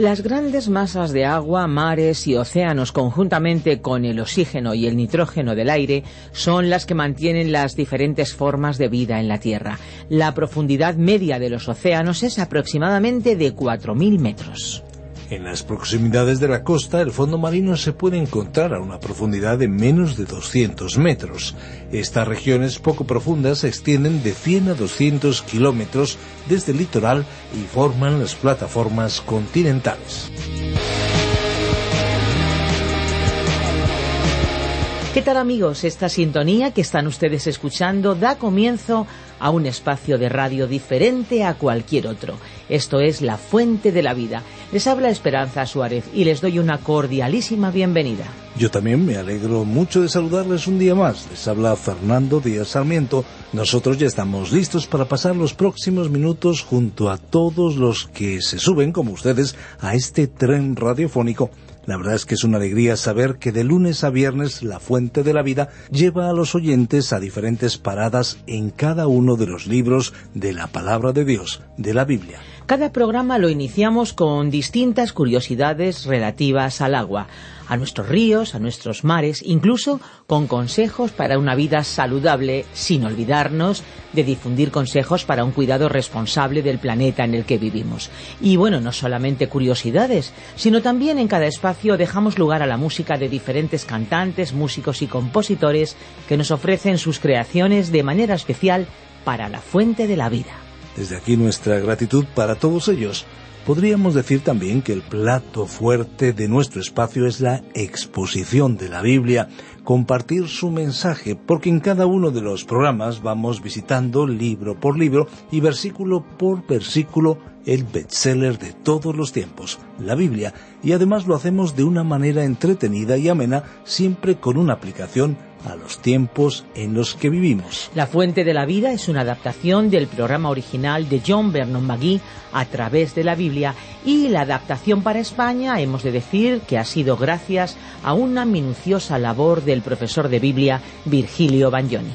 Las grandes masas de agua, mares y océanos conjuntamente con el oxígeno y el nitrógeno del aire son las que mantienen las diferentes formas de vida en la Tierra. La profundidad media de los océanos es aproximadamente de 4.000 metros. En las proximidades de la costa, el fondo marino se puede encontrar a una profundidad de menos de 200 metros. Estas regiones poco profundas se extienden de 100 a 200 kilómetros desde el litoral y forman las plataformas continentales. ¿Qué tal amigos? Esta sintonía que están ustedes escuchando da comienzo a un espacio de radio diferente a cualquier otro. Esto es La Fuente de la Vida. Les habla Esperanza Suárez y les doy una cordialísima bienvenida. Yo también me alegro mucho de saludarles un día más. Les habla Fernando Díaz Sarmiento. Nosotros ya estamos listos para pasar los próximos minutos junto a todos los que se suben, como ustedes, a este tren radiofónico la verdad es que es una alegría saber que de lunes a viernes la Fuente de la Vida lleva a los oyentes a diferentes paradas en cada uno de los libros de la palabra de Dios, de la Biblia. Cada programa lo iniciamos con distintas curiosidades relativas al agua a nuestros ríos, a nuestros mares, incluso con consejos para una vida saludable, sin olvidarnos de difundir consejos para un cuidado responsable del planeta en el que vivimos. Y bueno, no solamente curiosidades, sino también en cada espacio dejamos lugar a la música de diferentes cantantes, músicos y compositores que nos ofrecen sus creaciones de manera especial para la fuente de la vida. Desde aquí nuestra gratitud para todos ellos. Podríamos decir también que el plato fuerte de nuestro espacio es la exposición de la Biblia, compartir su mensaje, porque en cada uno de los programas vamos visitando libro por libro y versículo por versículo el bestseller de todos los tiempos, la Biblia, y además lo hacemos de una manera entretenida y amena, siempre con una aplicación a los tiempos en los que vivimos. La Fuente de la Vida es una adaptación del programa original de John Vernon McGee a través de la Biblia y la adaptación para España hemos de decir que ha sido gracias a una minuciosa labor del profesor de Biblia Virgilio Bagnoni.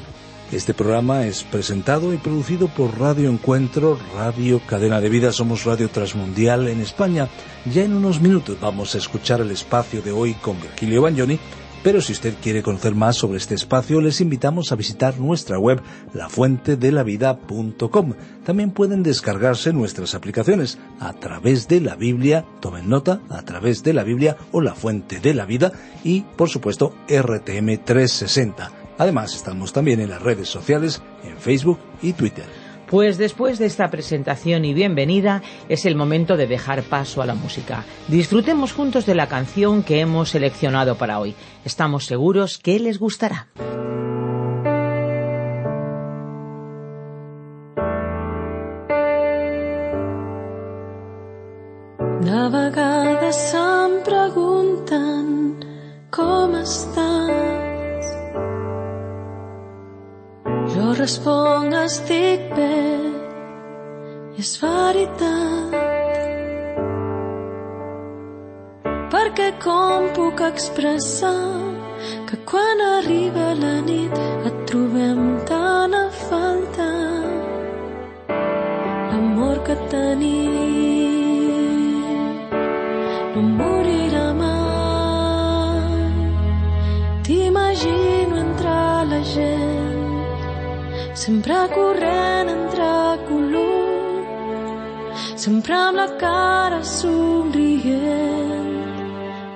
Este programa es presentado y producido por Radio Encuentro, Radio Cadena de Vida, somos Radio Transmundial en España. Ya en unos minutos vamos a escuchar el espacio de hoy con Virgilio Bagnoni pero si usted quiere conocer más sobre este espacio, les invitamos a visitar nuestra web lafuentedelavida.com. También pueden descargarse nuestras aplicaciones a través de la Biblia, tomen nota, a través de la Biblia o la Fuente de la Vida y, por supuesto, RTM 360. Además, estamos también en las redes sociales, en Facebook y Twitter. Pues después de esta presentación y bienvenida es el momento de dejar paso a la música. Disfrutemos juntos de la canción que hemos seleccionado para hoy. Estamos seguros que les gustará. És veritat perquè com puc expressar que quan arriba la nit et trobem tan a falta l'amor que tenim? No morirà mai. T'imagino entre la gent sempre corrent sempre amb la cara somrient.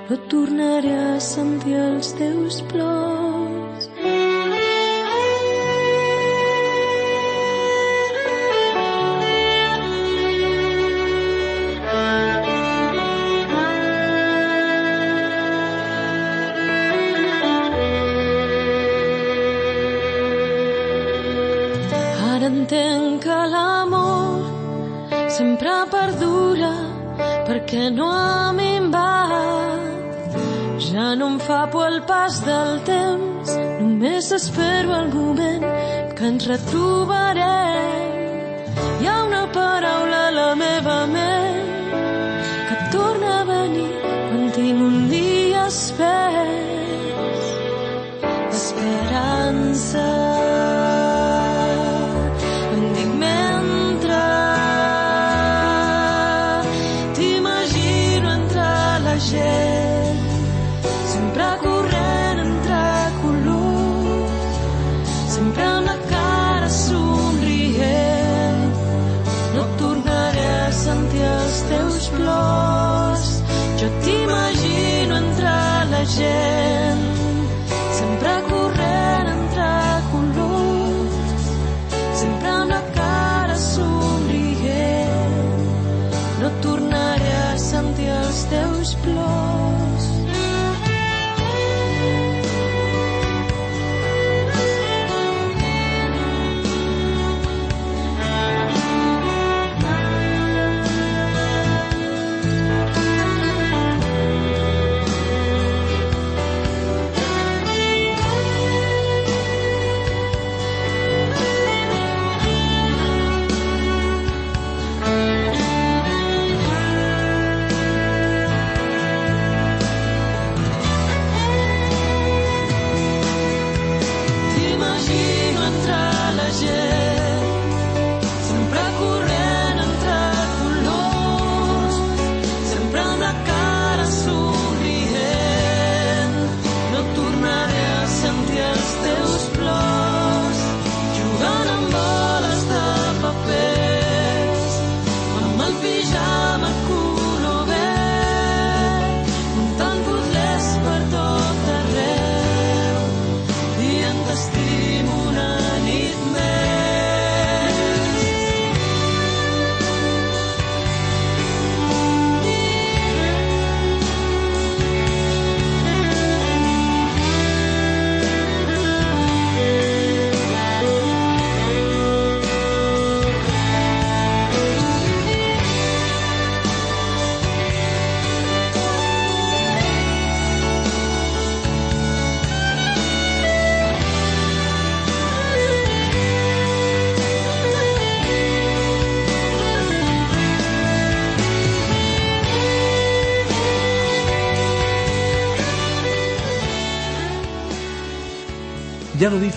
No tornaré a sentir els teus plors. Perquè no ha minvat. Ja no em fa por el pas del temps, només espero el moment que ens retrobarem.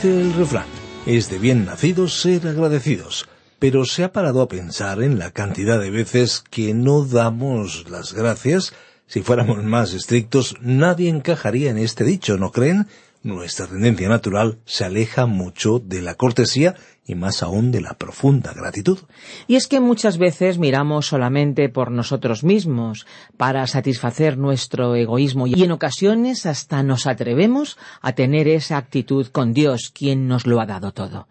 El refrán, es de bien nacidos ser agradecidos, pero se ha parado a pensar en la cantidad de veces que no damos las gracias. Si fuéramos más estrictos, nadie encajaría en este dicho, ¿no creen? Nuestra tendencia natural se aleja mucho de la cortesía y más aún de la profunda gratitud. Y es que muchas veces miramos solamente por nosotros mismos para satisfacer nuestro egoísmo y en ocasiones hasta nos atrevemos a tener esa actitud con Dios, quien nos lo ha dado todo.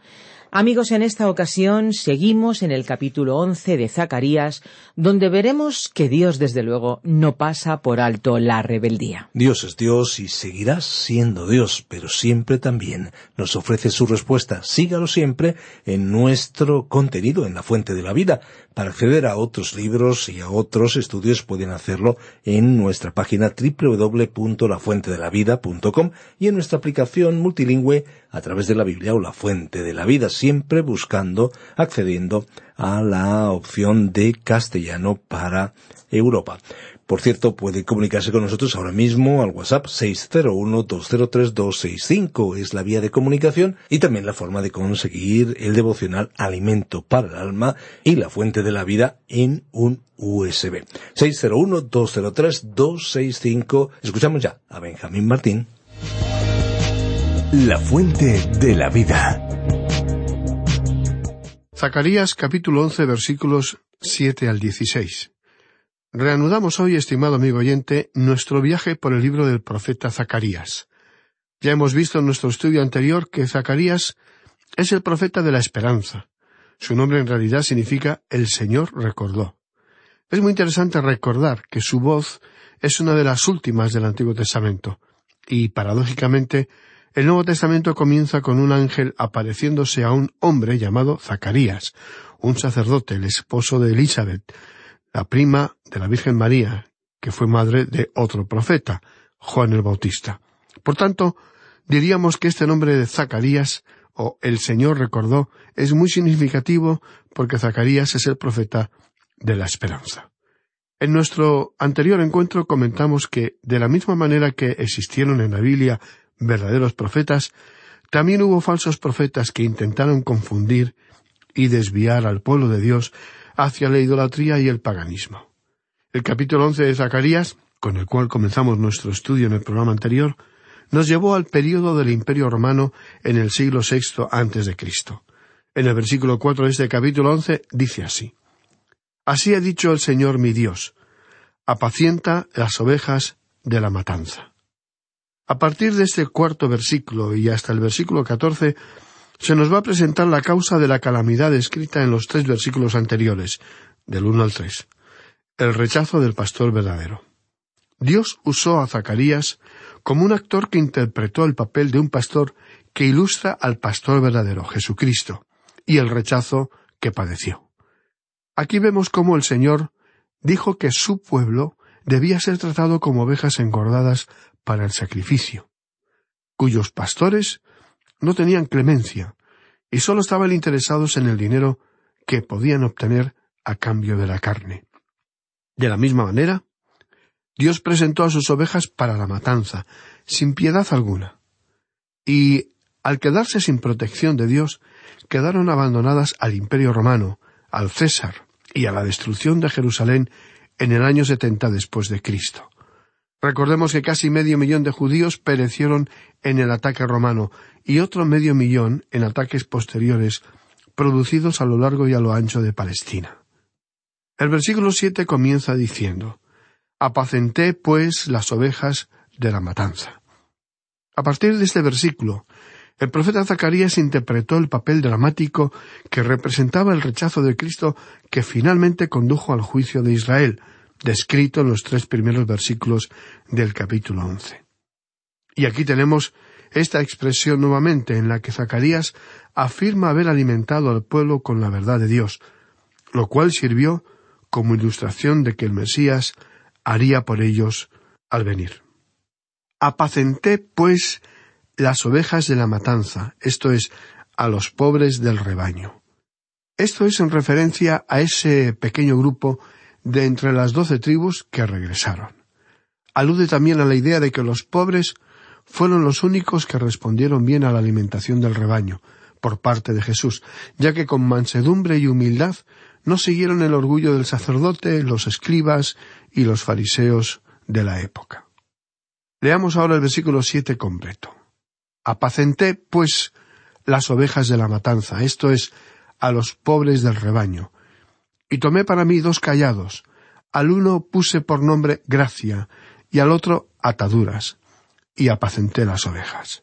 Amigos, en esta ocasión seguimos en el capítulo 11 de Zacarías, donde veremos que Dios, desde luego, no pasa por alto la rebeldía. Dios es Dios y seguirá siendo Dios, pero siempre también nos ofrece su respuesta. Sígalo siempre en nuestro contenido en la Fuente de la Vida. Para acceder a otros libros y a otros estudios pueden hacerlo en nuestra página www.lafuentedelavida.com y en nuestra aplicación multilingüe a través de la Biblia o la Fuente de la Vida, siempre buscando, accediendo a la opción de castellano para Europa. Por cierto, puede comunicarse con nosotros ahora mismo al WhatsApp 601-203-265. Es la vía de comunicación y también la forma de conseguir el devocional Alimento para el Alma y la Fuente de la Vida en un USB. 601-203-265. Escuchamos ya a Benjamín Martín. La fuente de la vida. Zacarías capítulo 11 versículos 7 al 16. Reanudamos hoy, estimado amigo oyente, nuestro viaje por el libro del profeta Zacarías. Ya hemos visto en nuestro estudio anterior que Zacarías es el profeta de la esperanza. Su nombre en realidad significa el Señor recordó. Es muy interesante recordar que su voz es una de las últimas del Antiguo Testamento, y paradójicamente El Nuevo Testamento comienza con un ángel apareciéndose a un hombre llamado Zacarías, un sacerdote, el esposo de Elizabeth, la prima de la Virgen María, que fue madre de otro profeta, Juan el Bautista. Por tanto, diríamos que este nombre de Zacarías, o el Señor recordó, es muy significativo porque Zacarías es el profeta de la esperanza. En nuestro anterior encuentro comentamos que, de la misma manera que existieron en la Biblia verdaderos profetas, también hubo falsos profetas que intentaron confundir y desviar al pueblo de Dios hacia la idolatría y el paganismo. El capítulo once de Zacarías, con el cual comenzamos nuestro estudio en el programa anterior, nos llevó al período del Imperio Romano en el siglo VI antes de Cristo. En el versículo cuatro de este capítulo once dice así Así ha dicho el Señor mi Dios, apacienta las ovejas de la matanza. A partir de este cuarto versículo y hasta el versículo catorce se nos va a presentar la causa de la calamidad escrita en los tres versículos anteriores, del uno al tres, el rechazo del pastor verdadero. Dios usó a Zacarías como un actor que interpretó el papel de un pastor que ilustra al pastor verdadero, Jesucristo, y el rechazo que padeció. Aquí vemos cómo el Señor dijo que su pueblo debía ser tratado como ovejas engordadas para el sacrificio, cuyos pastores no tenían clemencia y sólo estaban interesados en el dinero que podían obtener a cambio de la carne. De la misma manera, Dios presentó a sus ovejas para la matanza, sin piedad alguna. Y, al quedarse sin protección de Dios, quedaron abandonadas al imperio romano, al César y a la destrucción de Jerusalén en el año setenta después de Cristo. Recordemos que casi medio millón de judíos perecieron en el ataque romano y otro medio millón en ataques posteriores producidos a lo largo y a lo ancho de Palestina. El versículo siete comienza diciendo Apacenté, pues, las ovejas de la matanza. A partir de este versículo, el profeta Zacarías interpretó el papel dramático que representaba el rechazo de Cristo que finalmente condujo al juicio de Israel, descrito en los tres primeros versículos del capítulo once. Y aquí tenemos esta expresión nuevamente en la que Zacarías afirma haber alimentado al pueblo con la verdad de Dios, lo cual sirvió como ilustración de que el Mesías haría por ellos al venir. Apacenté, pues, las ovejas de la matanza, esto es, a los pobres del rebaño. Esto es en referencia a ese pequeño grupo de entre las doce tribus que regresaron. Alude también a la idea de que los pobres fueron los únicos que respondieron bien a la alimentación del rebaño por parte de Jesús, ya que con mansedumbre y humildad no siguieron el orgullo del sacerdote, los escribas y los fariseos de la época. Leamos ahora el versículo siete completo. Apacenté, pues, las ovejas de la matanza, esto es, a los pobres del rebaño, y tomé para mí dos callados. Al uno puse por nombre gracia y al otro ataduras, y apacenté las ovejas.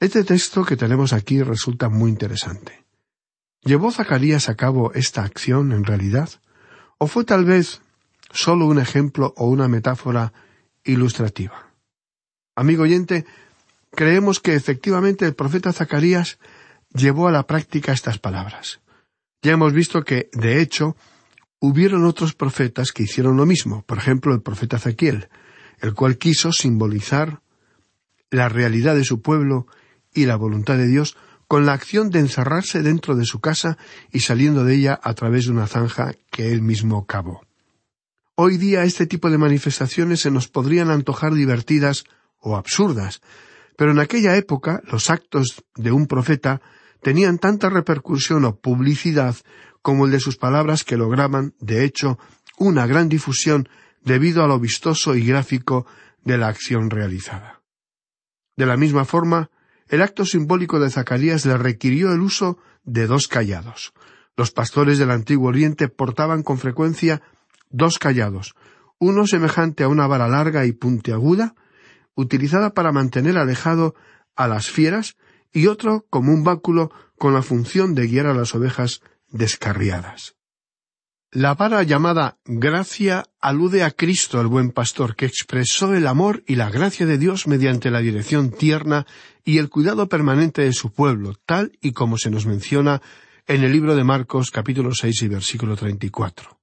Este texto que tenemos aquí resulta muy interesante. ¿Llevó Zacarías a cabo esta acción en realidad? ¿O fue tal vez solo un ejemplo o una metáfora ilustrativa? Amigo oyente, creemos que efectivamente el profeta Zacarías llevó a la práctica estas palabras. Ya hemos visto que, de hecho, hubieron otros profetas que hicieron lo mismo, por ejemplo el profeta Ezequiel, el cual quiso simbolizar la realidad de su pueblo y la voluntad de Dios con la acción de encerrarse dentro de su casa y saliendo de ella a través de una zanja que él mismo cavó. Hoy día este tipo de manifestaciones se nos podrían antojar divertidas o absurdas, pero en aquella época los actos de un profeta tenían tanta repercusión o publicidad como el de sus palabras que lograban, de hecho, una gran difusión debido a lo vistoso y gráfico de la acción realizada. De la misma forma, el acto simbólico de Zacarías le requirió el uso de dos callados. Los pastores del Antiguo Oriente portaban con frecuencia dos callados, uno semejante a una vara larga y puntiaguda, utilizada para mantener alejado a las fieras y otro como un báculo con la función de guiar a las ovejas descarriadas. La vara llamada gracia alude a Cristo, el buen pastor, que expresó el amor y la gracia de Dios mediante la dirección tierna y el cuidado permanente de su pueblo, tal y como se nos menciona en el libro de Marcos capítulo seis y versículo treinta y cuatro.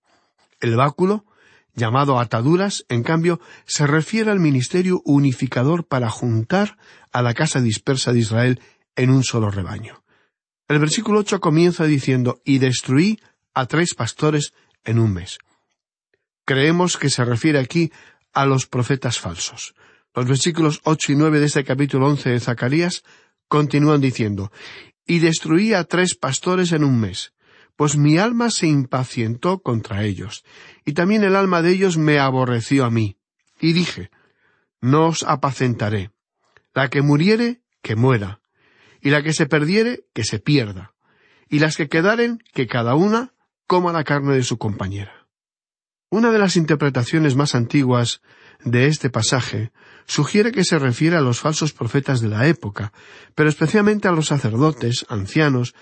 El báculo, llamado ataduras, en cambio, se refiere al ministerio unificador para juntar a la casa dispersa de Israel en un solo rebaño. El versículo ocho comienza diciendo y destruí a tres pastores en un mes. Creemos que se refiere aquí a los profetas falsos. Los versículos ocho y nueve de este capítulo once de Zacarías continúan diciendo y destruí a tres pastores en un mes, pues mi alma se impacientó contra ellos, y también el alma de ellos me aborreció a mí. Y dije, no os apacentaré. La que muriere, que muera, y la que se perdiere, que se pierda, y las que quedaren, que cada una coma la carne de su compañera. Una de las interpretaciones más antiguas de este pasaje sugiere que se refiere a los falsos profetas de la época, pero especialmente a los sacerdotes, ancianos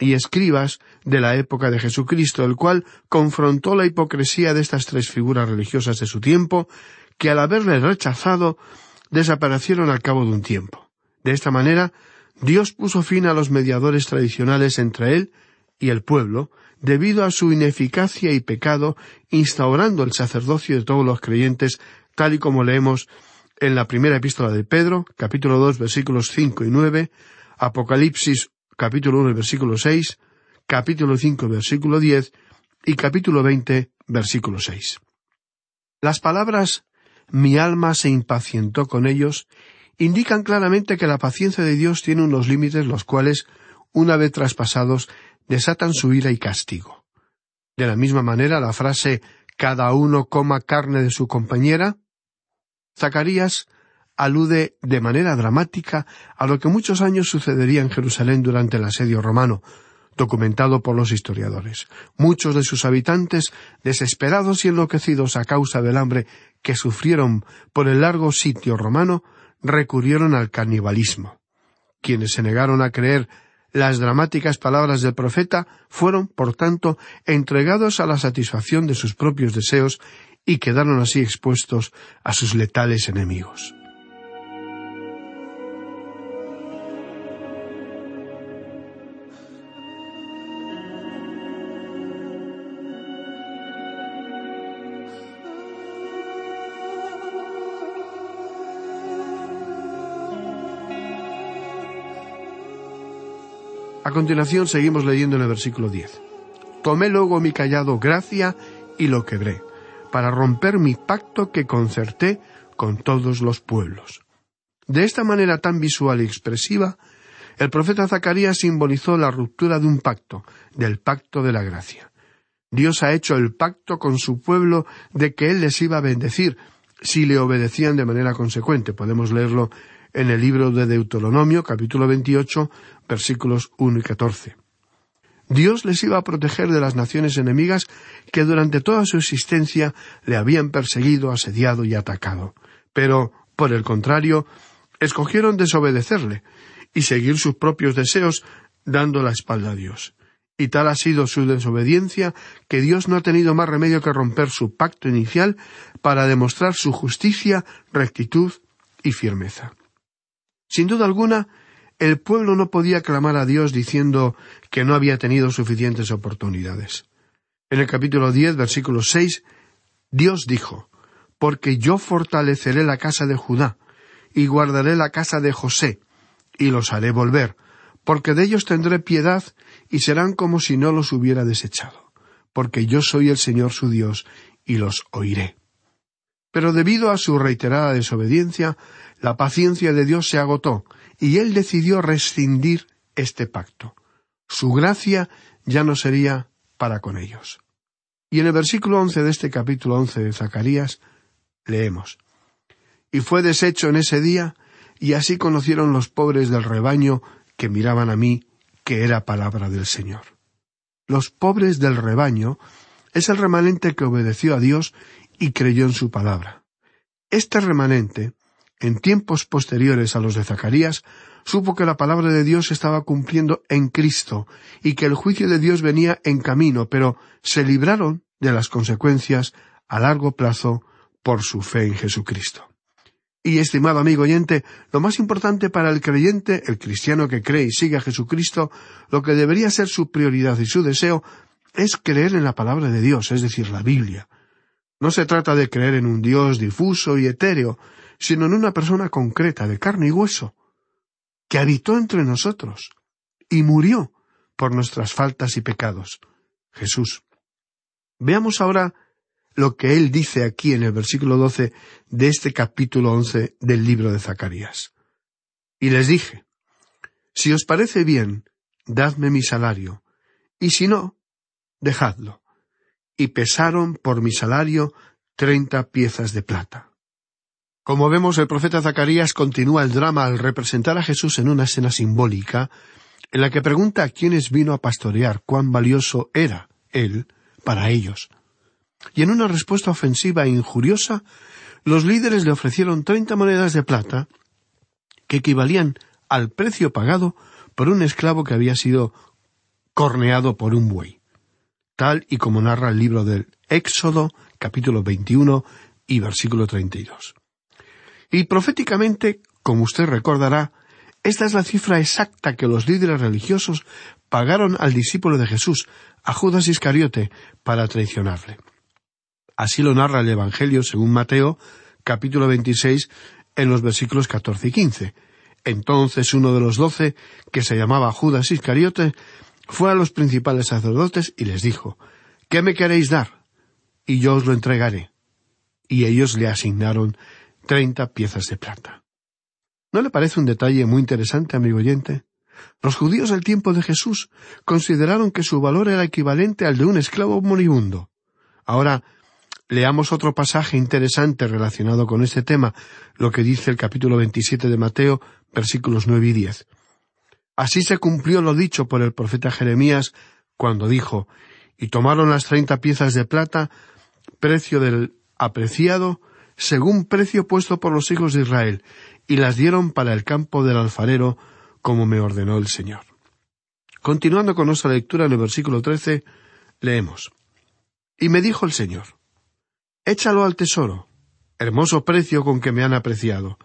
y escribas de la época de Jesucristo, el cual confrontó la hipocresía de estas tres figuras religiosas de su tiempo, que al haberle rechazado desaparecieron al cabo de un tiempo. De esta manera, Dios puso fin a los mediadores tradicionales entre él y el pueblo, debido a su ineficacia y pecado, instaurando el sacerdocio de todos los creyentes, tal y como leemos en la primera epístola de Pedro, capítulo dos, versículos cinco y nueve, Apocalipsis, capítulo uno, versículo seis, capítulo cinco, versículo diez, y capítulo veinte, versículo seis. Las palabras mi alma se impacientó con ellos indican claramente que la paciencia de Dios tiene unos límites los cuales, una vez traspasados, desatan su ira y castigo. De la misma manera, la frase cada uno coma carne de su compañera, Zacarías alude de manera dramática a lo que muchos años sucedería en Jerusalén durante el asedio romano, documentado por los historiadores. Muchos de sus habitantes, desesperados y enloquecidos a causa del hambre que sufrieron por el largo sitio romano, recurrieron al canibalismo. Quienes se negaron a creer las dramáticas palabras del profeta fueron, por tanto, entregados a la satisfacción de sus propios deseos y quedaron así expuestos a sus letales enemigos. A continuación seguimos leyendo en el versículo 10. Tomé luego mi callado gracia y lo quebré, para romper mi pacto que concerté con todos los pueblos. De esta manera tan visual y expresiva, el profeta Zacarías simbolizó la ruptura de un pacto, del pacto de la gracia. Dios ha hecho el pacto con su pueblo de que Él les iba a bendecir si le obedecían de manera consecuente. Podemos leerlo en el libro de Deuteronomio, capítulo 28, versículos 1 y 14. Dios les iba a proteger de las naciones enemigas que durante toda su existencia le habían perseguido, asediado y atacado. Pero, por el contrario, escogieron desobedecerle y seguir sus propios deseos dando la espalda a Dios. Y tal ha sido su desobediencia que Dios no ha tenido más remedio que romper su pacto inicial para demostrar su justicia, rectitud y firmeza. Sin duda alguna, el pueblo no podía clamar a Dios diciendo que no había tenido suficientes oportunidades. En el capítulo diez, versículo seis, Dios dijo, Porque yo fortaleceré la casa de Judá, y guardaré la casa de José, y los haré volver, porque de ellos tendré piedad, y serán como si no los hubiera desechado, porque yo soy el Señor su Dios, y los oiré. Pero debido a su reiterada desobediencia, la paciencia de Dios se agotó, y él decidió rescindir este pacto. Su gracia ya no sería para con ellos. Y en el versículo once de este capítulo once de Zacarías leemos Y fue deshecho en ese día, y así conocieron los pobres del rebaño que miraban a mí que era palabra del Señor. Los pobres del rebaño es el remanente que obedeció a Dios y creyó en su palabra. Este remanente, en tiempos posteriores a los de Zacarías, supo que la palabra de Dios estaba cumpliendo en Cristo y que el juicio de Dios venía en camino, pero se libraron de las consecuencias a largo plazo por su fe en Jesucristo. Y, estimado amigo oyente, lo más importante para el creyente, el cristiano que cree y sigue a Jesucristo, lo que debería ser su prioridad y su deseo, es creer en la palabra de Dios, es decir, la Biblia. No se trata de creer en un Dios difuso y etéreo, sino en una persona concreta, de carne y hueso, que habitó entre nosotros y murió por nuestras faltas y pecados, Jesús. Veamos ahora lo que él dice aquí en el versículo doce de este capítulo once del libro de Zacarías. Y les dije, si os parece bien, dadme mi salario, y si no, dejadlo. Y pesaron por mi salario treinta piezas de plata. Como vemos, el profeta Zacarías continúa el drama al representar a Jesús en una escena simbólica, en la que pregunta a quiénes vino a pastorear cuán valioso era él para ellos. Y en una respuesta ofensiva e injuriosa, los líderes le ofrecieron treinta monedas de plata que equivalían al precio pagado por un esclavo que había sido corneado por un buey, tal y como narra el libro del Éxodo, capítulo 21 y versículo 32. Y proféticamente, como usted recordará, esta es la cifra exacta que los líderes religiosos pagaron al discípulo de Jesús, a Judas Iscariote, para traicionarle. Así lo narra el Evangelio según Mateo, capítulo 26, en los versículos 14 y 15. Entonces uno de los doce, que se llamaba Judas Iscariote, fue a los principales sacerdotes y les dijo, ¿Qué me queréis dar? Y yo os lo entregaré. Y ellos le asignaron treinta piezas de plata. ¿No le parece un detalle muy interesante, amigo oyente? Los judíos del tiempo de Jesús consideraron que su valor era equivalente al de un esclavo moribundo. Ahora, leamos otro pasaje interesante relacionado con este tema, lo que dice el capítulo 27 de Mateo, versículos nueve y diez. Así se cumplió lo dicho por el profeta Jeremías cuando dijo, y tomaron las treinta piezas de plata, precio del apreciado, según precio puesto por los hijos de Israel, y las dieron para el campo del alfarero, como me ordenó el Señor. Continuando con nuestra lectura en el versículo trece, leemos Y me dijo el Señor Échalo al tesoro, hermoso precio con que me han apreciado.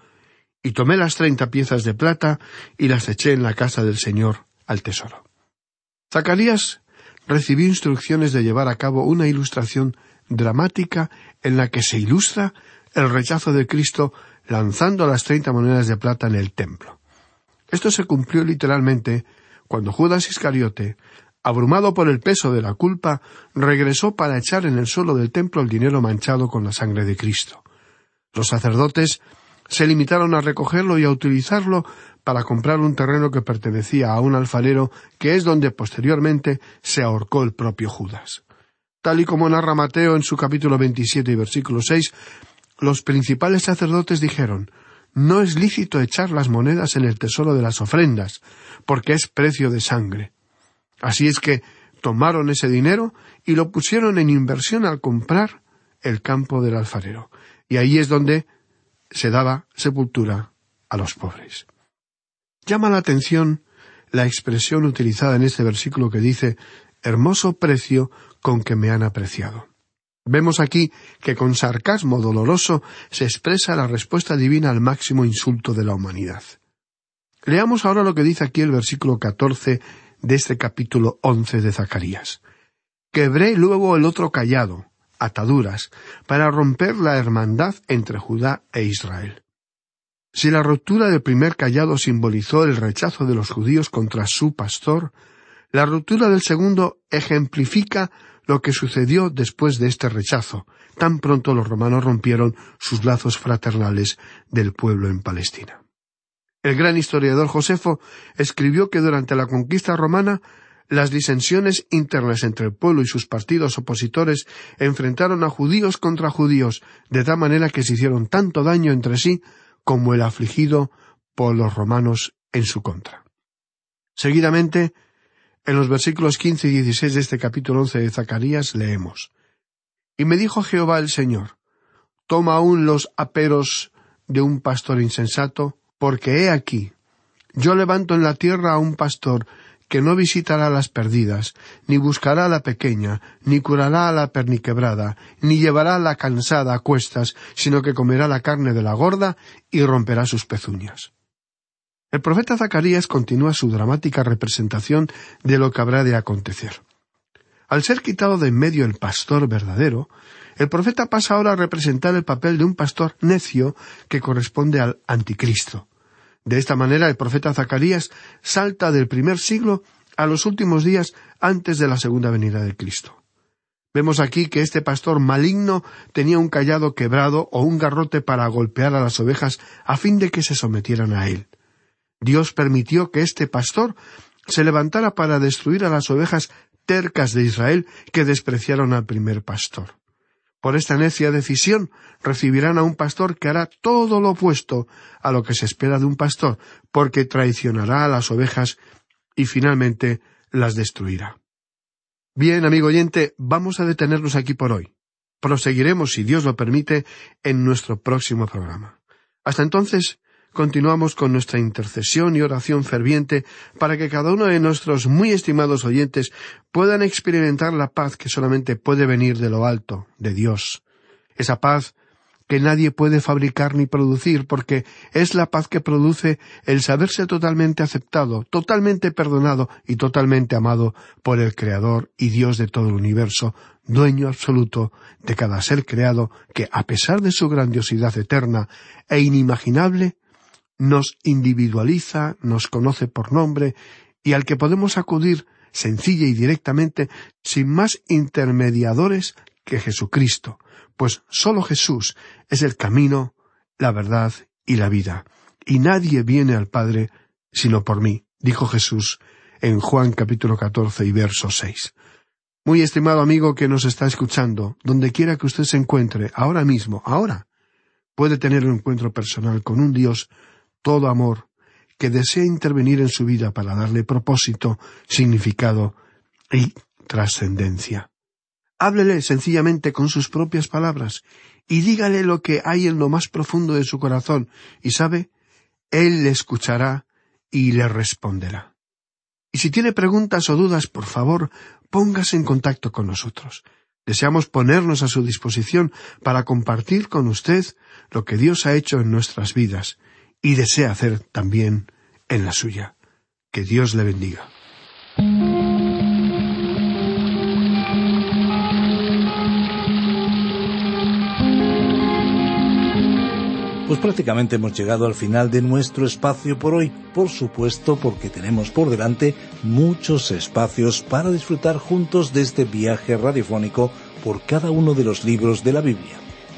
Y tomé las treinta piezas de plata y las eché en la casa del Señor al tesoro. Zacarías recibió instrucciones de llevar a cabo una ilustración dramática en la que se ilustra el rechazo de Cristo lanzando las treinta monedas de plata en el templo. Esto se cumplió literalmente cuando Judas Iscariote, abrumado por el peso de la culpa, regresó para echar en el suelo del templo el dinero manchado con la sangre de Cristo. Los sacerdotes se limitaron a recogerlo y a utilizarlo para comprar un terreno que pertenecía a un alfarero, que es donde posteriormente se ahorcó el propio Judas. Tal y como narra Mateo en su capítulo 27 y versículo 6, los principales sacerdotes dijeron, No es lícito echar las monedas en el tesoro de las ofrendas, porque es precio de sangre. Así es que tomaron ese dinero y lo pusieron en inversión al comprar el campo del alfarero. Y ahí es donde se daba sepultura a los pobres. Llama la atención la expresión utilizada en este versículo que dice hermoso precio con que me han apreciado. Vemos aquí que con sarcasmo doloroso se expresa la respuesta divina al máximo insulto de la humanidad. Leamos ahora lo que dice aquí el versículo catorce de este capítulo once de Zacarías. Quebré luego el otro callado, ataduras, para romper la hermandad entre Judá e Israel. Si la ruptura del primer callado simbolizó el rechazo de los judíos contra su pastor, la ruptura del segundo ejemplifica lo que sucedió después de este rechazo, tan pronto los romanos rompieron sus lazos fraternales del pueblo en Palestina. El gran historiador Josefo escribió que durante la conquista romana las disensiones internas entre el pueblo y sus partidos opositores enfrentaron a judíos contra judíos, de tal manera que se hicieron tanto daño entre sí como el afligido por los romanos en su contra. Seguidamente, en los versículos quince y dieciséis de este capítulo once de Zacarías leemos Y me dijo Jehová el Señor, Toma aún los aperos de un pastor insensato, porque he aquí, yo levanto en la tierra a un pastor que no visitará las perdidas, ni buscará a la pequeña, ni curará a la perniquebrada, ni llevará a la cansada a cuestas, sino que comerá la carne de la gorda y romperá sus pezuñas. El profeta Zacarías continúa su dramática representación de lo que habrá de acontecer. Al ser quitado de en medio el pastor verdadero, el profeta pasa ahora a representar el papel de un pastor necio que corresponde al anticristo. De esta manera el profeta Zacarías salta del primer siglo a los últimos días antes de la segunda venida de Cristo. Vemos aquí que este pastor maligno tenía un callado quebrado o un garrote para golpear a las ovejas a fin de que se sometieran a él. Dios permitió que este pastor se levantara para destruir a las ovejas tercas de Israel que despreciaron al primer pastor. Por esta necia decisión recibirán a un pastor que hará todo lo opuesto a lo que se espera de un pastor, porque traicionará a las ovejas y finalmente las destruirá. Bien, amigo oyente, vamos a detenernos aquí por hoy. Proseguiremos, si Dios lo permite, en nuestro próximo programa. Hasta entonces, continuamos con nuestra intercesión y oración ferviente para que cada uno de nuestros muy estimados oyentes puedan experimentar la paz que solamente puede venir de lo alto, de Dios. Esa paz que nadie puede fabricar ni producir, porque es la paz que produce el saberse totalmente aceptado, totalmente perdonado y totalmente amado por el Creador y Dios de todo el universo, dueño absoluto de cada ser creado, que, a pesar de su grandiosidad eterna e inimaginable, nos individualiza, nos conoce por nombre y al que podemos acudir sencilla y directamente sin más intermediadores que Jesucristo, pues sólo Jesús es el camino, la verdad y la vida, y nadie viene al Padre sino por mí, dijo Jesús en Juan capítulo catorce y verso seis. Muy estimado amigo que nos está escuchando, donde quiera que usted se encuentre, ahora mismo, ahora, puede tener un encuentro personal con un Dios todo amor, que desea intervenir en su vida para darle propósito, significado y trascendencia. Háblele sencillamente con sus propias palabras y dígale lo que hay en lo más profundo de su corazón, y sabe, Él le escuchará y le responderá. Y si tiene preguntas o dudas, por favor, póngase en contacto con nosotros. Deseamos ponernos a su disposición para compartir con usted lo que Dios ha hecho en nuestras vidas y desea hacer también en la suya. Que Dios le bendiga. Pues prácticamente hemos llegado al final de nuestro espacio por hoy, por supuesto porque tenemos por delante muchos espacios para disfrutar juntos de este viaje radiofónico por cada uno de los libros de la Biblia.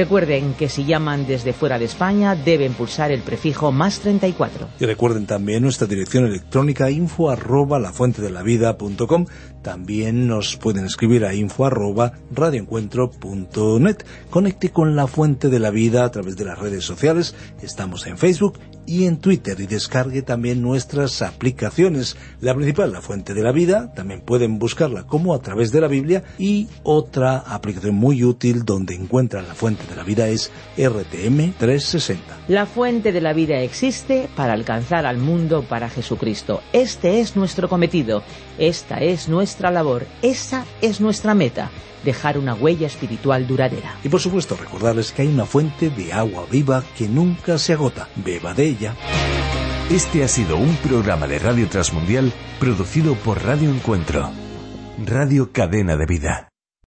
Recuerden que si llaman desde fuera de España deben pulsar el prefijo más 34. Y recuerden también nuestra dirección electrónica info arroba lafuentedelavida.com. También nos pueden escribir a info arroba radioencuentro.net. Conecte con La Fuente de la Vida a través de las redes sociales. Estamos en Facebook y en Twitter y descargue también nuestras aplicaciones. La principal, La Fuente de la Vida, también pueden buscarla como a través de la Biblia y otra aplicación muy útil donde encuentran la fuente de la vida es RTM 360. La fuente de la vida existe para alcanzar al mundo para Jesucristo. Este es nuestro cometido, esta es nuestra labor, esa es nuestra meta dejar una huella espiritual duradera. Y por supuesto recordarles que hay una fuente de agua viva que nunca se agota. Beba de ella. Este ha sido un programa de Radio Transmundial producido por Radio Encuentro, Radio Cadena de Vida.